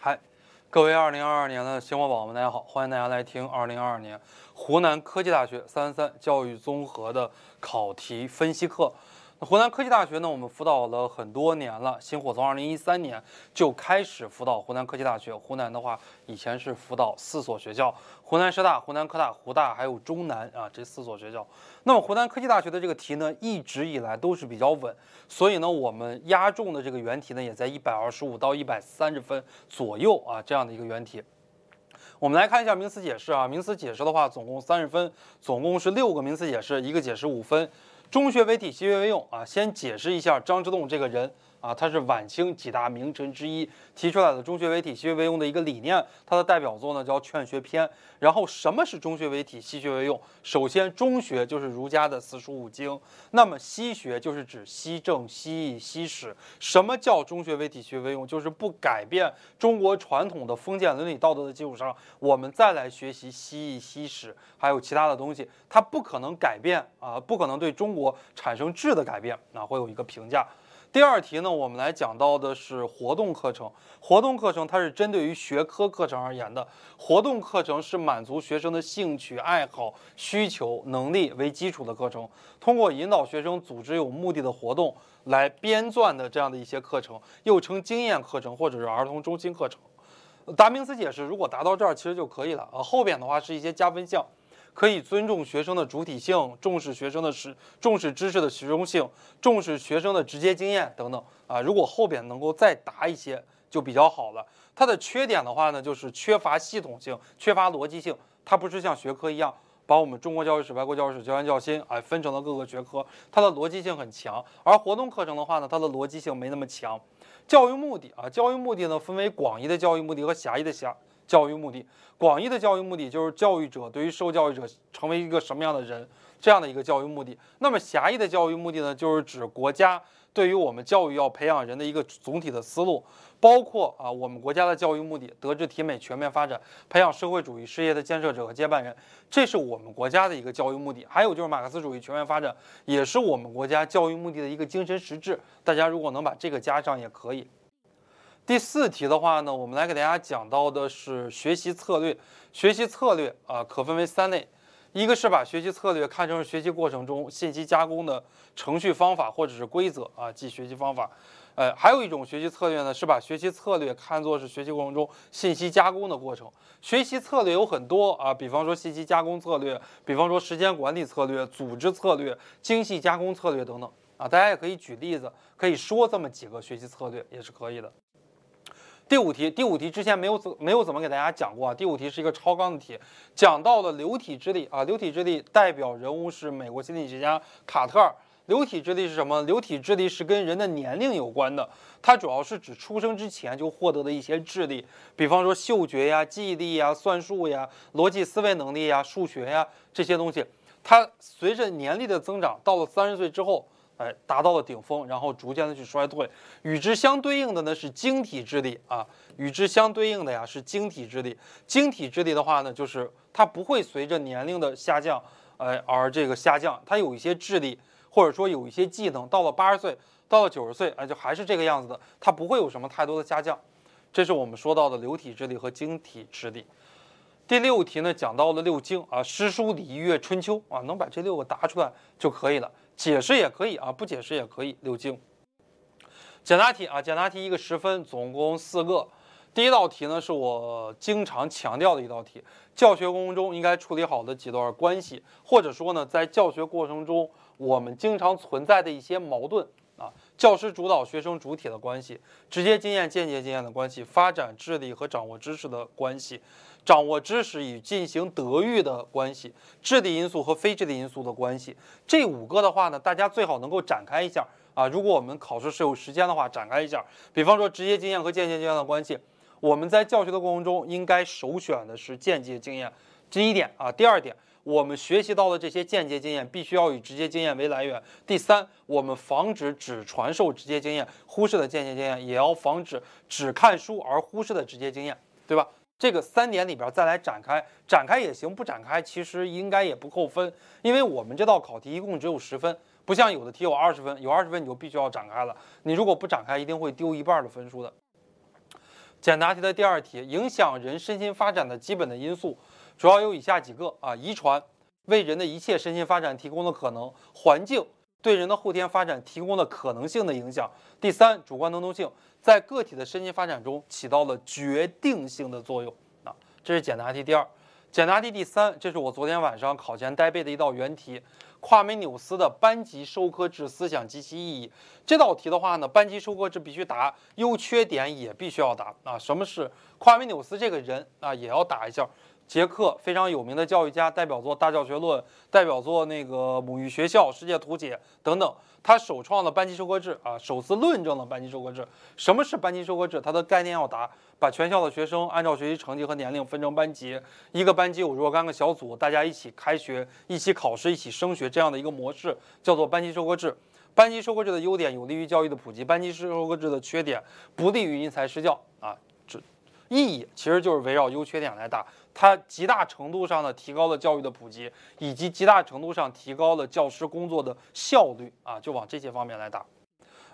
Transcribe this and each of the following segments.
嗨，各位二零二二年的星火宝宝们，大家好，欢迎大家来听二零二二年湖南科技大学三三教育综合的考题分析课。湖南科技大学呢，我们辅导了很多年了，星火从二零一三年就开始辅导湖南科技大学。湖南的话，以前是辅导四所学校：湖南师大、湖南科大、湖大，还有中南啊这四所学校。那么湖南科技大学的这个题呢，一直以来都是比较稳，所以呢，我们压中的这个原题呢，也在一百二十五到一百三十分左右啊这样的一个原题。我们来看一下名词解释啊，名词解释的话，总共三十分，总共是六个名词解释，一个解释五分。中学为体，西学为用啊！先解释一下张之洞这个人啊，他是晚清几大名臣之一，提出来的中学为体，西学为用的一个理念。他的代表作呢叫《劝学篇》。然后什么是中学为体，西学为用？首先，中学就是儒家的四书五经，那么西学就是指西政、西义、西史。什么叫中学为体，西学为用？就是不改变中国传统的封建伦理道德的基础上，我们再来学习西义、西史，还有其他的东西，它不可能改变啊，不可能对中国产生质的改变啊，会有一个评价。第二题呢，我们来讲到的是活动课程。活动课程它是针对于学科课程而言的，活动课程是满足学生的兴趣爱好、需求、能力为基础的课程，通过引导学生组织有目的的活动来编撰的这样的一些课程，又称经验课程或者是儿童中心课程。答名词解释，如果答到这儿其实就可以了。呃，后边的话是一些加分项。可以尊重学生的主体性，重视学生的实，重视知识的实用性，重视学生的直接经验等等啊。如果后边能够再答一些，就比较好了。它的缺点的话呢，就是缺乏系统性，缺乏逻辑性。它不是像学科一样，把我们中国教育史、外国教育史、教研教心啊分成了各个学科，它的逻辑性很强。而活动课程的话呢，它的逻辑性没那么强。教育目的啊，教育目的呢分为广义的教育目的和狭义的狭。教育目的，广义的教育目的就是教育者对于受教育者成为一个什么样的人这样的一个教育目的。那么狭义的教育目的呢，就是指国家对于我们教育要培养人的一个总体的思路，包括啊我们国家的教育目的，德智体美全面发展，培养社会主义事业的建设者和接班人，这是我们国家的一个教育目的。还有就是马克思主义全面发展，也是我们国家教育目的的一个精神实质。大家如果能把这个加上也可以。第四题的话呢，我们来给大家讲到的是学习策略。学习策略啊，可分为三类，一个是把学习策略看成是学习过程中信息加工的程序方法或者是规则啊，即学习方法。呃，还有一种学习策略呢，是把学习策略看作是学习过程中信息加工的过程。学习策略有很多啊，比方说信息加工策略，比方说时间管理策略、组织策略、精细加工策略等等啊。大家也可以举例子，可以说这么几个学习策略也是可以的。第五题，第五题之前没有怎没有怎么给大家讲过啊。第五题是一个超纲的题，讲到了流体智力啊。流体智力代表人物是美国心理学家卡特尔。流体智力是什么？流体智力是跟人的年龄有关的，它主要是指出生之前就获得的一些智力，比方说嗅觉呀、记忆力呀、算术呀、逻辑思维能力呀、数学呀这些东西，它随着年龄的增长，到了三十岁之后。哎，达到了顶峰，然后逐渐的去衰退。与之相对应的呢是晶体智力啊，与之相对应的呀是晶体智力。晶体智力的话呢，就是它不会随着年龄的下降，哎而这个下降，它有一些智力或者说有一些技能，到了八十岁，到了九十岁，哎就还是这个样子的，它不会有什么太多的下降。这是我们说到的流体智力和晶体智力。第六题呢讲到了六经啊，诗书礼乐春秋啊，能把这六个答出来就可以了。解释也可以啊，不解释也可以。六经简答题啊，简答题一个十分，总共四个。第一道题呢，是我经常强调的一道题，教学过程中应该处理好的几段关系，或者说呢，在教学过程中我们经常存在的一些矛盾，教师主导、学生主体的关系，直接经验、间接经验的关系，发展智力和掌握知识的关系。掌握知识与进行德育的关系，智力因素和非智力因素的关系，这五个的话呢，大家最好能够展开一下啊。如果我们考试是有时间的话，展开一下。比方说直接经验和间接经验的关系，我们在教学的过程中应该首选的是间接经验。第一点啊，第二点，我们学习到的这些间接经验必须要以直接经验为来源。第三，我们防止只传授直接经验，忽视了间接经验，也要防止只看书而忽视的直接经验，对吧？这个三点里边再来展开，展开也行，不展开其实应该也不扣分，因为我们这道考题一共只有十分，不像有的题有二十分，有二十分你就必须要展开了，你如果不展开，一定会丢一半的分数的。简答题的第二题，影响人身心发展的基本的因素主要有以下几个啊：遗传为人的一切身心发展提供的可能，环境对人的后天发展提供的可能性的影响。第三，主观能动性在个体的身心发展中起到了决定性的作用啊。这是简答题第二。简答题第三，这是我昨天晚上考前呆背的一道原题。夸美纽斯的班级授课制思想及其意义。这道题的话呢，班级授课制必须答，优缺点也必须要答啊。什么是夸美纽斯这个人啊，也要答一下。捷克非常有名的教育家，代表作《大教学论》，代表作那个《母育学校》《世界图解》等等。他首创了班级授课制啊，首次论证了班级授课制。什么是班级授课制？它的概念要答，把全校的学生按照学习成绩和年龄分成班级，一个班级有若干个小组，大家一起开学、一起考试、一起升学这样的一个模式，叫做班级授课制。班级授课制的优点有利于教育的普及，班级授课制的缺点不利于因材施教啊。这意义其实就是围绕优缺点来答。它极大程度上的提高了教育的普及，以及极大程度上提高了教师工作的效率啊，就往这些方面来打。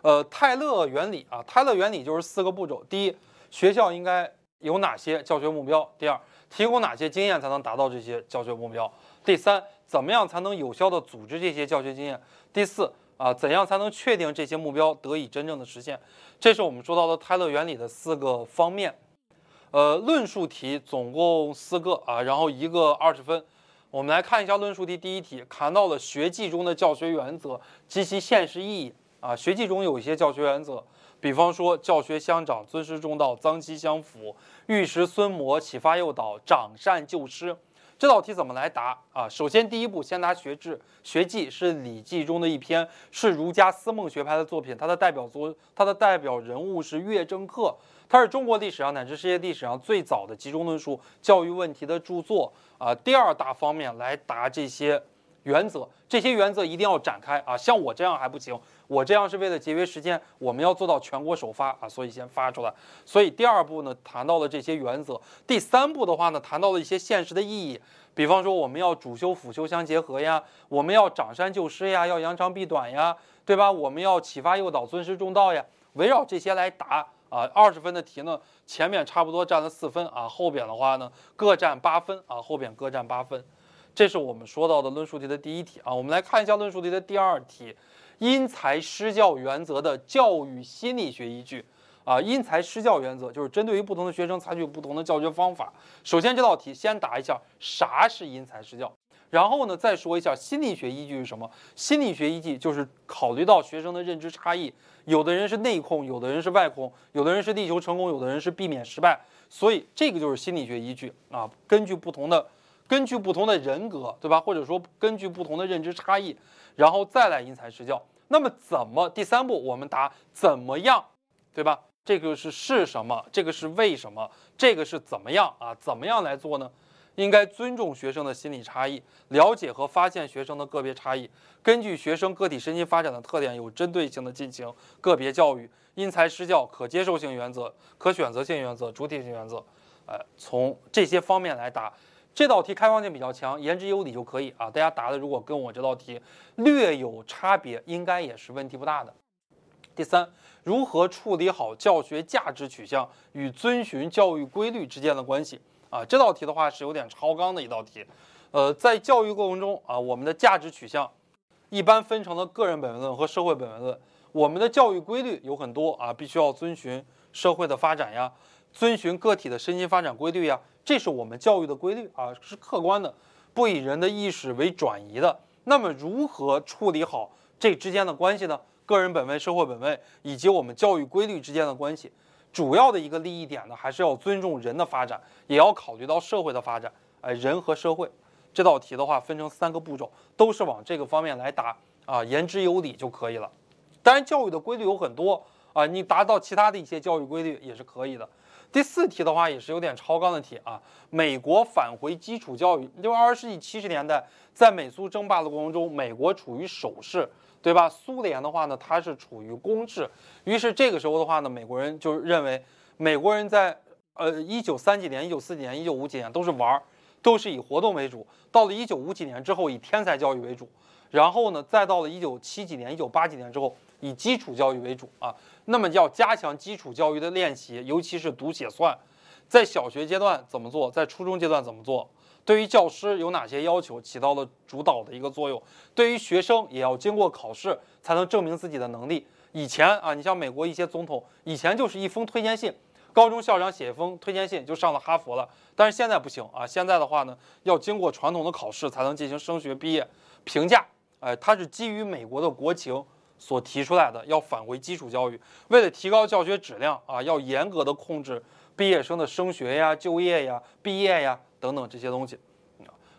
呃，泰勒原理啊，泰勒原理就是四个步骤：第一，学校应该有哪些教学目标；第二，提供哪些经验才能达到这些教学目标；第三，怎么样才能有效的组织这些教学经验；第四，啊，怎样才能确定这些目标得以真正的实现？这是我们说到的泰勒原理的四个方面。呃，论述题总共四个啊，然后一个二十分。我们来看一下论述题第一题，谈到了学记中的教学原则及其现实意义啊。学记中有一些教学原则，比方说教学相长、尊师重道、脏妻相辅、玉石孙磨、启发诱导、长善救失。这道题怎么来答啊？首先第一步先答学制，学记是《礼记》中的一篇，是儒家思梦学派的作品，它的代表作，它的代表人物是乐正克。它是中国历史上乃至世界历史上最早的集中论述教育问题的著作啊。第二大方面来答这些原则，这些原则一定要展开啊。像我这样还不行，我这样是为了节约时间，我们要做到全国首发啊，所以先发出来。所以第二步呢，谈到了这些原则。第三步的话呢，谈到了一些现实的意义，比方说我们要主修辅修相结合呀，我们要长山救师呀，要扬长避短呀，对吧？我们要启发诱导，尊师重道呀，围绕这些来答。啊，二十分的题呢，前面差不多占了四分啊，后边的话呢各占八分啊，后边各占八分，这是我们说到的论述题的第一题啊。我们来看一下论述题的第二题，因材施教原则的教育心理学依据啊。因材施教原则就是针对于不同的学生采取不同的教学方法。首先这道题先答一下啥是因材施教。然后呢，再说一下心理学依据是什么？心理学依据就是考虑到学生的认知差异，有的人是内控，有的人是外控，有的人是力求成功，有的人是避免失败，所以这个就是心理学依据啊。根据不同的，根据不同的人格，对吧？或者说根据不同的认知差异，然后再来因材施教。那么怎么？第三步我们答怎么样，对吧？这个是是什么？这个是为什么？这个是怎么样啊？怎么样来做呢？应该尊重学生的心理差异，了解和发现学生的个别差异，根据学生个体身心发展的特点，有针对性的进行个别教育。因材施教，可接受性原则、可选择性原则、主体性原则，呃，从这些方面来答这道题，开放性比较强，言之有理就可以啊。大家答的如果跟我这道题略有差别，应该也是问题不大的。第三，如何处理好教学价值取向与遵循教育规律之间的关系？啊，这道题的话是有点超纲的一道题，呃，在教育过程中啊，我们的价值取向一般分成了个人本位论和社会本位论。我们的教育规律有很多啊，必须要遵循社会的发展呀，遵循个体的身心发展规律呀，这是我们教育的规律啊，是客观的，不以人的意识为转移的。那么，如何处理好这之间的关系呢？个人本位、社会本位以及我们教育规律之间的关系？主要的一个利益点呢，还是要尊重人的发展，也要考虑到社会的发展。哎，人和社会这道题的话，分成三个步骤，都是往这个方面来答啊，言之有理就可以了。当然，教育的规律有很多啊，你达到其他的一些教育规律也是可以的。第四题的话，也是有点超纲的题啊。美国返回基础教育，因为二十世纪七十年代，在美苏争霸的过程中，美国处于守势。对吧？苏联的话呢，它是处于攻势，于是这个时候的话呢，美国人就认为，美国人在呃一九三几年、一九四几年、一九五几年都是玩儿，都是以活动为主。到了一九五几年之后，以天才教育为主，然后呢，再到了一九七几年、一九八几年之后，以基础教育为主啊。那么要加强基础教育的练习，尤其是读写算，在小学阶段怎么做，在初中阶段怎么做？对于教师有哪些要求，起到了主导的一个作用？对于学生也要经过考试才能证明自己的能力。以前啊，你像美国一些总统，以前就是一封推荐信，高中校长写一封推荐信就上了哈佛了。但是现在不行啊，现在的话呢，要经过传统的考试才能进行升学毕业评价。哎，它是基于美国的国情所提出来的，要返回基础教育。为了提高教学质量啊，要严格的控制毕业生的升学呀、就业呀、毕业呀。等等这些东西，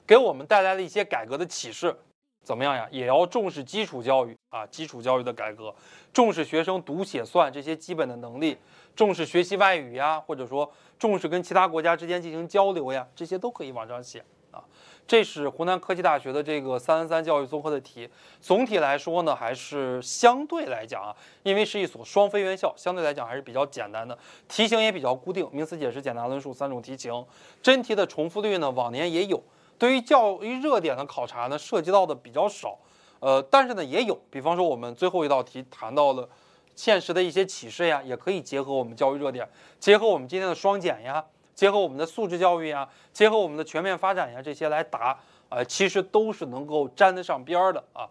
给我们带来了一些改革的启示，怎么样呀？也要重视基础教育啊，基础教育的改革，重视学生读写算这些基本的能力，重视学习外语呀，或者说重视跟其他国家之间进行交流呀，这些都可以往上写。啊，这是湖南科技大学的这个三三三教育综合的题。总体来说呢，还是相对来讲啊，因为是一所双非院校，相对来讲还是比较简单的，题型也比较固定，名词解释、简答论述三种题型。真题的重复率呢，往年也有。对于教育热点的考察呢，涉及到的比较少，呃，但是呢也有。比方说我们最后一道题谈到了现实的一些启示呀，也可以结合我们教育热点，结合我们今天的双减呀。结合我们的素质教育呀，结合我们的全面发展呀，这些来答，啊，其实都是能够沾得上边儿的啊。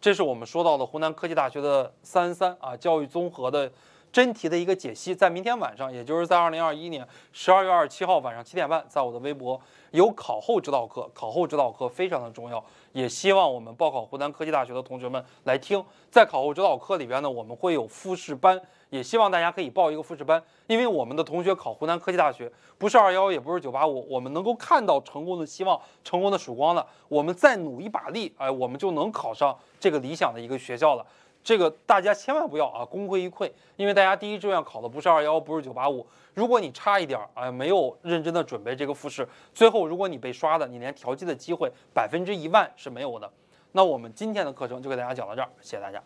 这是我们说到的湖南科技大学的三三啊教育综合的真题的一个解析，在明天晚上，也就是在二零二一年十二月二十七号晚上七点半，在我的微博有考后指导课，考后指导课非常的重要，也希望我们报考湖南科技大学的同学们来听。在考后指导课里边呢，我们会有复试班。也希望大家可以报一个复试班，因为我们的同学考湖南科技大学不是二幺，也不是九八五，我们能够看到成功的希望、成功的曙光了。我们再努一把力，哎，我们就能考上这个理想的一个学校了。这个大家千万不要啊，功亏一篑，因为大家第一志愿考的不是二幺，不是九八五。如果你差一点儿，哎，没有认真的准备这个复试，最后如果你被刷的，你连调剂的机会百分之一万是没有的。那我们今天的课程就给大家讲到这儿，谢谢大家。